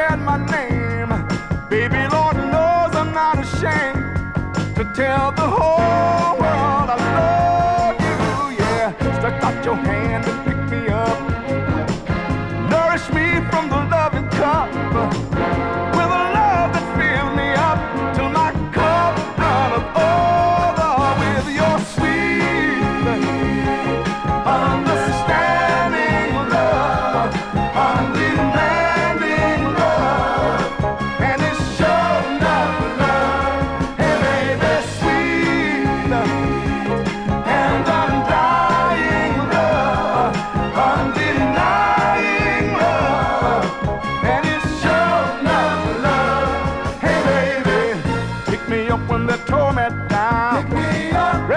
shared my name. Baby, Lord knows I'm not ashamed to tell the whole world I love you. Yeah, stretch out your hand.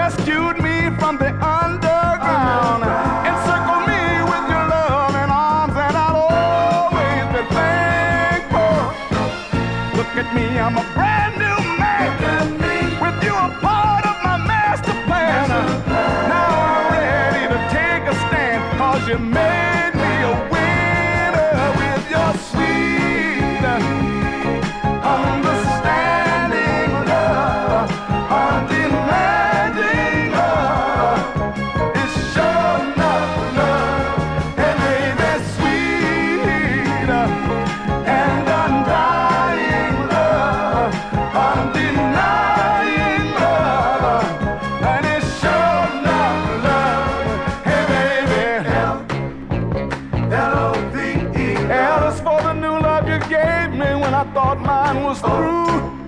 Rescued me from the underground. Encircle me with your loving arms, and I'll always be thankful. Look at me, I'm a brand new man. With you a part of my master plan. Now I'm ready to take a stand. Cause you made I thought mine was through.